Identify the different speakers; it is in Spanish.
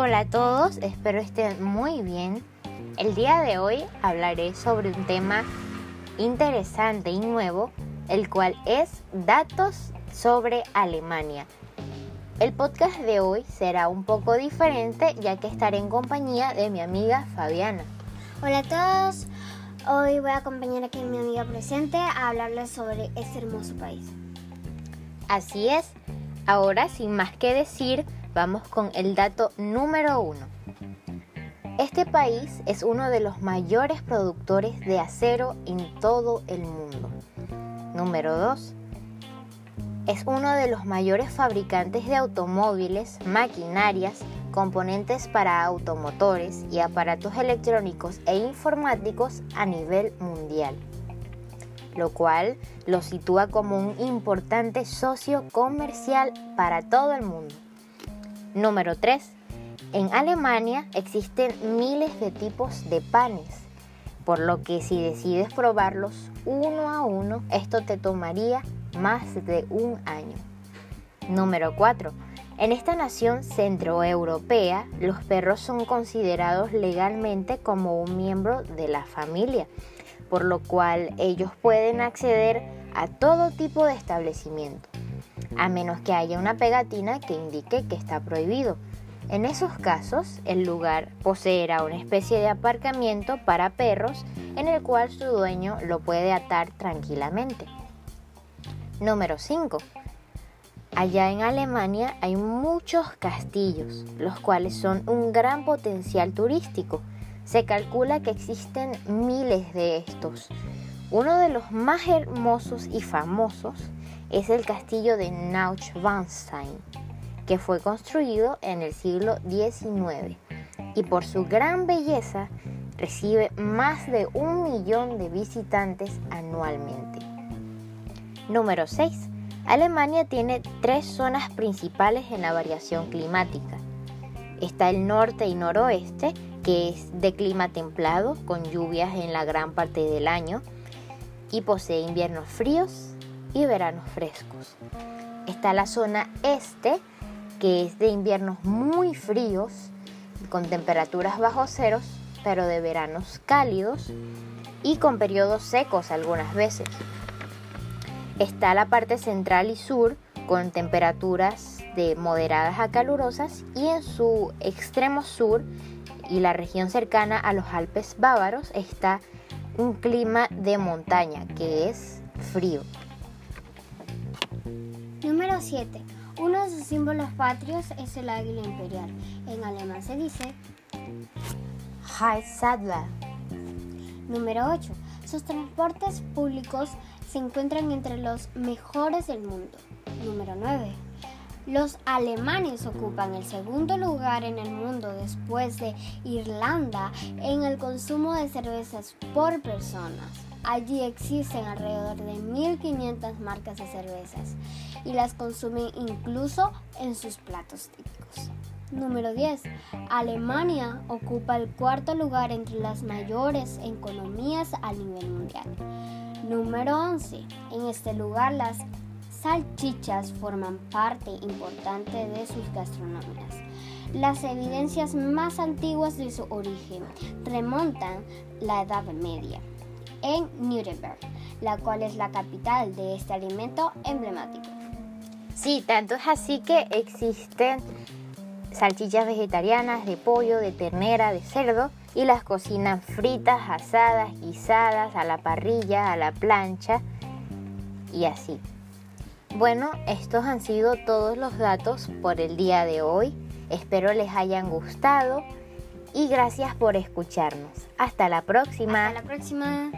Speaker 1: Hola a todos, espero estén muy bien. El día de hoy hablaré sobre un tema interesante y nuevo, el cual es datos sobre Alemania. El podcast de hoy será un poco diferente ya que estaré en compañía de mi amiga Fabiana.
Speaker 2: Hola a todos, hoy voy a acompañar aquí a mi amiga presente a hablarles sobre este hermoso país.
Speaker 1: Así es, ahora sin más que decir, Vamos con el dato número uno. Este país es uno de los mayores productores de acero en todo el mundo. Número 2. Es uno de los mayores fabricantes de automóviles, maquinarias, componentes para automotores y aparatos electrónicos e informáticos a nivel mundial, lo cual lo sitúa como un importante socio comercial para todo el mundo. Número 3. En Alemania existen miles de tipos de panes, por lo que si decides probarlos uno a uno, esto te tomaría más de un año. Número 4. En esta nación centroeuropea, los perros son considerados legalmente como un miembro de la familia, por lo cual ellos pueden acceder a todo tipo de establecimiento a menos que haya una pegatina que indique que está prohibido. En esos casos, el lugar poseerá una especie de aparcamiento para perros en el cual su dueño lo puede atar tranquilamente. Número 5. Allá en Alemania hay muchos castillos, los cuales son un gran potencial turístico. Se calcula que existen miles de estos. Uno de los más hermosos y famosos es el castillo de Neuschwanstein, que fue construido en el siglo XIX y por su gran belleza recibe más de un millón de visitantes anualmente. Número 6. Alemania tiene tres zonas principales en la variación climática. Está el norte y noroeste, que es de clima templado, con lluvias en la gran parte del año, y posee inviernos fríos y veranos frescos. Está la zona este, que es de inviernos muy fríos, con temperaturas bajo ceros, pero de veranos cálidos y con periodos secos algunas veces. Está la parte central y sur, con temperaturas de moderadas a calurosas, y en su extremo sur y la región cercana a los Alpes bávaros está un clima de montaña que es frío.
Speaker 2: Número 7. Uno de sus símbolos patrios es el águila imperial. En alemán se dice
Speaker 1: Sadler.
Speaker 2: Número 8. Sus transportes públicos se encuentran entre los mejores del mundo. Número 9. Los alemanes ocupan el segundo lugar en el mundo después de Irlanda en el consumo de cervezas por personas. Allí existen alrededor de 1.500 marcas de cervezas y las consumen incluso en sus platos típicos. Número 10. Alemania ocupa el cuarto lugar entre las mayores economías a nivel mundial. Número 11. En este lugar las salchichas forman parte importante de sus gastronomías. Las evidencias más antiguas de su origen remontan la Edad Media en Nuremberg, la cual es la capital de este alimento emblemático.
Speaker 1: Sí, tanto es así que existen salchichas vegetarianas de pollo, de ternera, de cerdo y las cocinan fritas, asadas, guisadas, a la parrilla, a la plancha y así. Bueno, estos han sido todos los datos por el día de hoy. Espero les hayan gustado y gracias por escucharnos. Hasta la próxima.
Speaker 2: Hasta la próxima.